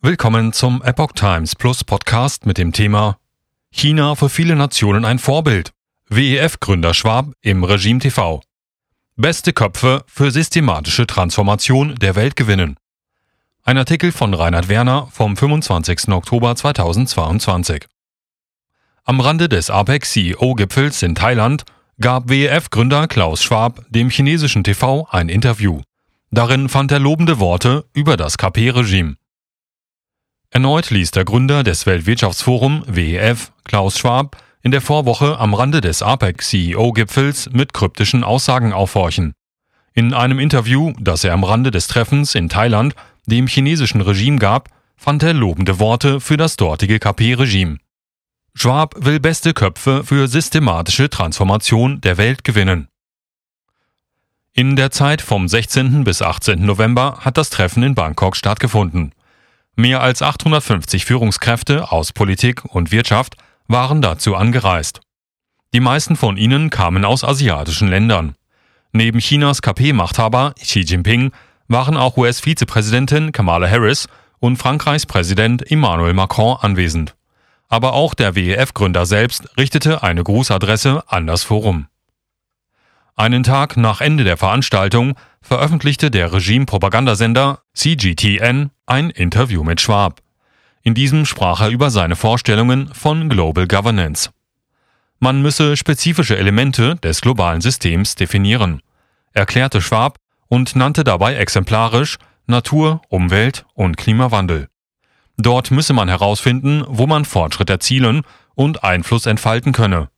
Willkommen zum Epoch Times Plus Podcast mit dem Thema China für viele Nationen ein Vorbild. WEF-Gründer Schwab im Regime TV. Beste Köpfe für systematische Transformation der Welt gewinnen. Ein Artikel von Reinhard Werner vom 25. Oktober 2022. Am Rande des APEC-CEO-Gipfels in Thailand gab WEF-Gründer Klaus Schwab dem chinesischen TV ein Interview. Darin fand er lobende Worte über das KP-Regime. Erneut ließ der Gründer des Weltwirtschaftsforum WEF, Klaus Schwab, in der Vorwoche am Rande des APEC-CEO-Gipfels mit kryptischen Aussagen aufhorchen. In einem Interview, das er am Rande des Treffens in Thailand dem chinesischen Regime gab, fand er lobende Worte für das dortige KP-Regime. Schwab will beste Köpfe für systematische Transformation der Welt gewinnen. In der Zeit vom 16. bis 18. November hat das Treffen in Bangkok stattgefunden. Mehr als 850 Führungskräfte aus Politik und Wirtschaft waren dazu angereist. Die meisten von ihnen kamen aus asiatischen Ländern. Neben Chinas KP-Machthaber Xi Jinping waren auch US-Vizepräsidentin Kamala Harris und Frankreichs Präsident Emmanuel Macron anwesend. Aber auch der WEF-Gründer selbst richtete eine Grußadresse an das Forum. Einen Tag nach Ende der Veranstaltung veröffentlichte der Regime-Propagandasender CGTN ein Interview mit Schwab. In diesem sprach er über seine Vorstellungen von Global Governance. Man müsse spezifische Elemente des globalen Systems definieren, erklärte Schwab und nannte dabei exemplarisch Natur, Umwelt und Klimawandel. Dort müsse man herausfinden, wo man Fortschritt erzielen und Einfluss entfalten könne.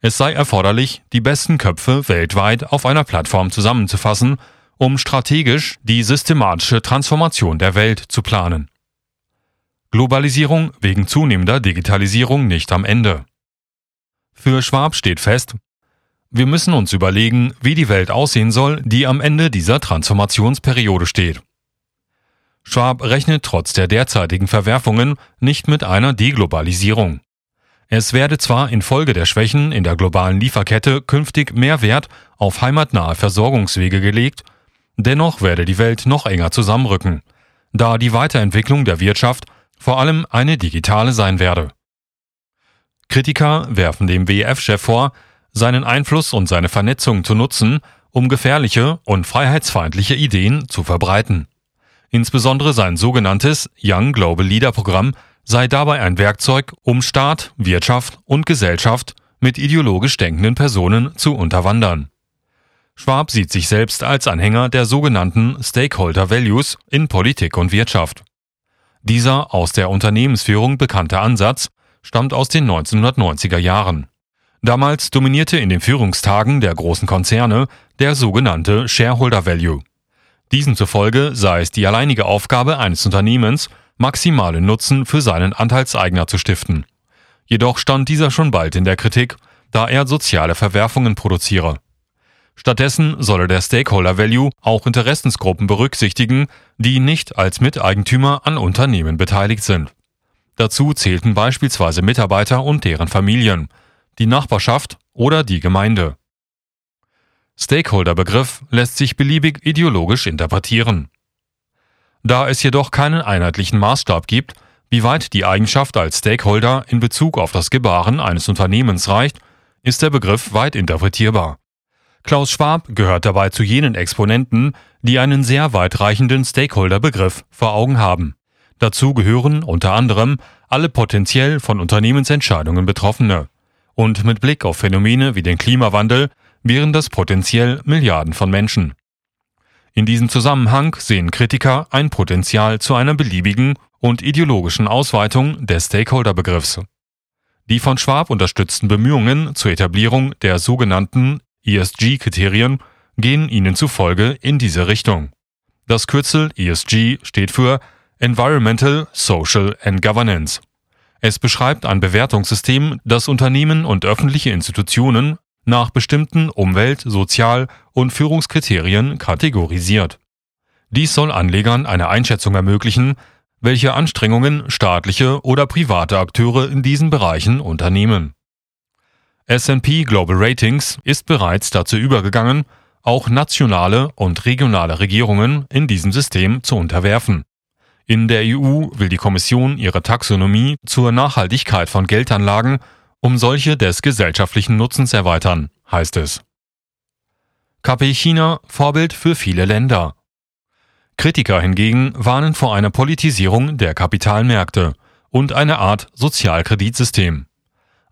Es sei erforderlich, die besten Köpfe weltweit auf einer Plattform zusammenzufassen, um strategisch die systematische Transformation der Welt zu planen. Globalisierung wegen zunehmender Digitalisierung nicht am Ende. Für Schwab steht fest, wir müssen uns überlegen, wie die Welt aussehen soll, die am Ende dieser Transformationsperiode steht. Schwab rechnet trotz der derzeitigen Verwerfungen nicht mit einer Deglobalisierung. Es werde zwar infolge der Schwächen in der globalen Lieferkette künftig mehr Wert auf heimatnahe Versorgungswege gelegt, dennoch werde die Welt noch enger zusammenrücken, da die Weiterentwicklung der Wirtschaft vor allem eine digitale sein werde. Kritiker werfen dem WEF-Chef vor, seinen Einfluss und seine Vernetzung zu nutzen, um gefährliche und freiheitsfeindliche Ideen zu verbreiten. Insbesondere sein sogenanntes Young Global Leader Programm sei dabei ein Werkzeug, um Staat, Wirtschaft und Gesellschaft mit ideologisch denkenden Personen zu unterwandern. Schwab sieht sich selbst als Anhänger der sogenannten Stakeholder Values in Politik und Wirtschaft. Dieser aus der Unternehmensführung bekannte Ansatz stammt aus den 1990er Jahren. Damals dominierte in den Führungstagen der großen Konzerne der sogenannte Shareholder Value. Diesen zufolge sei es die alleinige Aufgabe eines Unternehmens, maximalen Nutzen für seinen Anteilseigner zu stiften. Jedoch stand dieser schon bald in der Kritik, da er soziale Verwerfungen produziere. Stattdessen solle der Stakeholder Value auch Interessensgruppen berücksichtigen, die nicht als Miteigentümer an Unternehmen beteiligt sind. Dazu zählten beispielsweise Mitarbeiter und deren Familien, die Nachbarschaft oder die Gemeinde. Stakeholder-Begriff lässt sich beliebig ideologisch interpretieren. Da es jedoch keinen einheitlichen Maßstab gibt, wie weit die Eigenschaft als Stakeholder in Bezug auf das Gebaren eines Unternehmens reicht, ist der Begriff weit interpretierbar. Klaus Schwab gehört dabei zu jenen Exponenten, die einen sehr weitreichenden Stakeholder-Begriff vor Augen haben. Dazu gehören unter anderem alle potenziell von Unternehmensentscheidungen Betroffene. Und mit Blick auf Phänomene wie den Klimawandel wären das potenziell Milliarden von Menschen. In diesem Zusammenhang sehen Kritiker ein Potenzial zu einer beliebigen und ideologischen Ausweitung des Stakeholder-Begriffs. Die von Schwab unterstützten Bemühungen zur Etablierung der sogenannten ESG-Kriterien gehen ihnen zufolge in diese Richtung. Das Kürzel ESG steht für Environmental, Social and Governance. Es beschreibt ein Bewertungssystem, das Unternehmen und öffentliche Institutionen nach bestimmten Umwelt-, Sozial- und Führungskriterien kategorisiert. Dies soll Anlegern eine Einschätzung ermöglichen, welche Anstrengungen staatliche oder private Akteure in diesen Bereichen unternehmen. SP Global Ratings ist bereits dazu übergegangen, auch nationale und regionale Regierungen in diesem System zu unterwerfen. In der EU will die Kommission ihre Taxonomie zur Nachhaltigkeit von Geldanlagen um solche des gesellschaftlichen Nutzens erweitern, heißt es. KP China Vorbild für viele Länder. Kritiker hingegen warnen vor einer Politisierung der Kapitalmärkte und einer Art Sozialkreditsystem.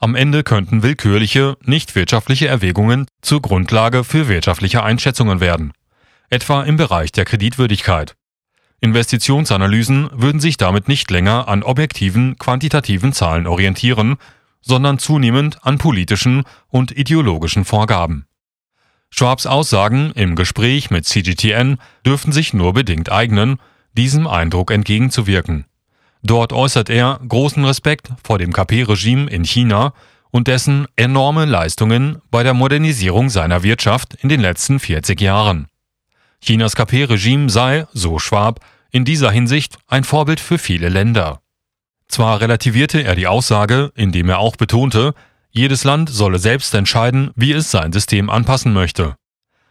Am Ende könnten willkürliche, nicht wirtschaftliche Erwägungen zur Grundlage für wirtschaftliche Einschätzungen werden, etwa im Bereich der Kreditwürdigkeit. Investitionsanalysen würden sich damit nicht länger an objektiven, quantitativen Zahlen orientieren, sondern zunehmend an politischen und ideologischen Vorgaben. Schwabs Aussagen im Gespräch mit CGTN dürften sich nur bedingt eignen, diesem Eindruck entgegenzuwirken. Dort äußert er großen Respekt vor dem KP-Regime in China und dessen enorme Leistungen bei der Modernisierung seiner Wirtschaft in den letzten 40 Jahren. Chinas KP-Regime sei, so Schwab, in dieser Hinsicht ein Vorbild für viele Länder. Zwar relativierte er die Aussage, indem er auch betonte, jedes Land solle selbst entscheiden, wie es sein System anpassen möchte.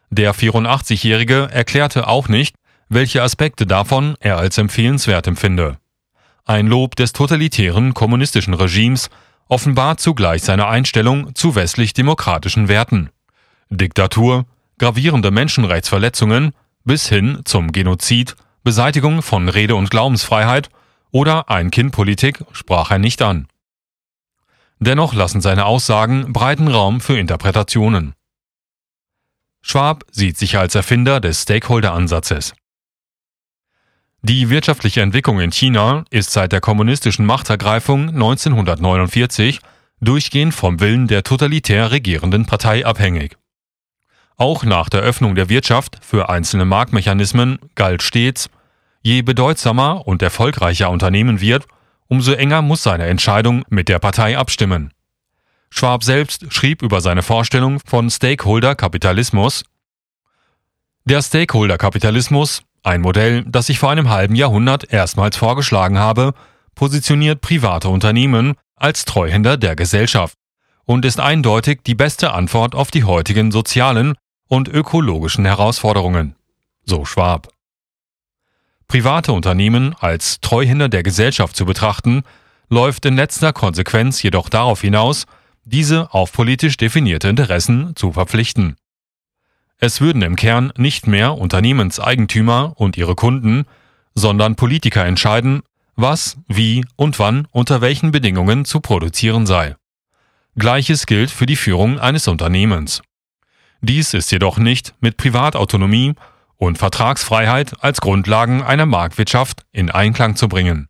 Der 84-Jährige erklärte auch nicht, welche Aspekte davon er als empfehlenswert empfinde. Ein Lob des totalitären kommunistischen Regimes offenbart zugleich seine Einstellung zu westlich-demokratischen Werten. Diktatur, gravierende Menschenrechtsverletzungen bis hin zum Genozid, Beseitigung von Rede- und Glaubensfreiheit oder Ein-Kind-Politik sprach er nicht an. Dennoch lassen seine Aussagen breiten Raum für Interpretationen. Schwab sieht sich als Erfinder des Stakeholder-Ansatzes. Die wirtschaftliche Entwicklung in China ist seit der kommunistischen Machtergreifung 1949 durchgehend vom Willen der totalitär regierenden Partei abhängig. Auch nach der Öffnung der Wirtschaft für einzelne Marktmechanismen galt stets, je bedeutsamer und erfolgreicher Unternehmen wird, umso enger muss seine Entscheidung mit der Partei abstimmen. Schwab selbst schrieb über seine Vorstellung von Stakeholder-Kapitalismus. Der Stakeholder-Kapitalismus, ein Modell, das ich vor einem halben Jahrhundert erstmals vorgeschlagen habe, positioniert private Unternehmen als Treuhänder der Gesellschaft und ist eindeutig die beste Antwort auf die heutigen sozialen und ökologischen Herausforderungen. So Schwab. Private Unternehmen als Treuhänder der Gesellschaft zu betrachten, läuft in letzter Konsequenz jedoch darauf hinaus, diese auf politisch definierte Interessen zu verpflichten. Es würden im Kern nicht mehr Unternehmenseigentümer und ihre Kunden, sondern Politiker entscheiden, was, wie und wann unter welchen Bedingungen zu produzieren sei. Gleiches gilt für die Führung eines Unternehmens. Dies ist jedoch nicht mit Privatautonomie und Vertragsfreiheit als Grundlagen einer Marktwirtschaft in Einklang zu bringen